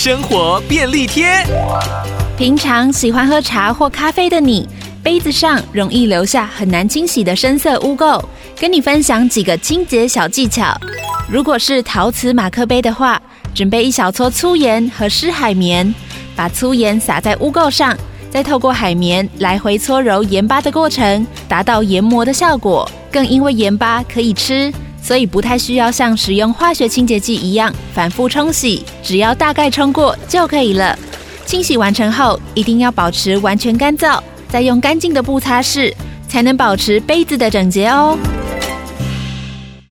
生活便利贴。平常喜欢喝茶或咖啡的你，杯子上容易留下很难清洗的深色污垢。跟你分享几个清洁小技巧。如果是陶瓷马克杯的话，准备一小撮粗盐和湿海绵，把粗盐撒在污垢上，再透过海绵来回搓揉盐巴的过程，达到研磨的效果。更因为盐巴可以吃，所以不太需要像使用化学清洁剂一样反复冲洗，只要大概冲过就可以了。清洗完成后，一定要保持完全干燥，再用干净的布擦拭，才能保持杯子的整洁哦。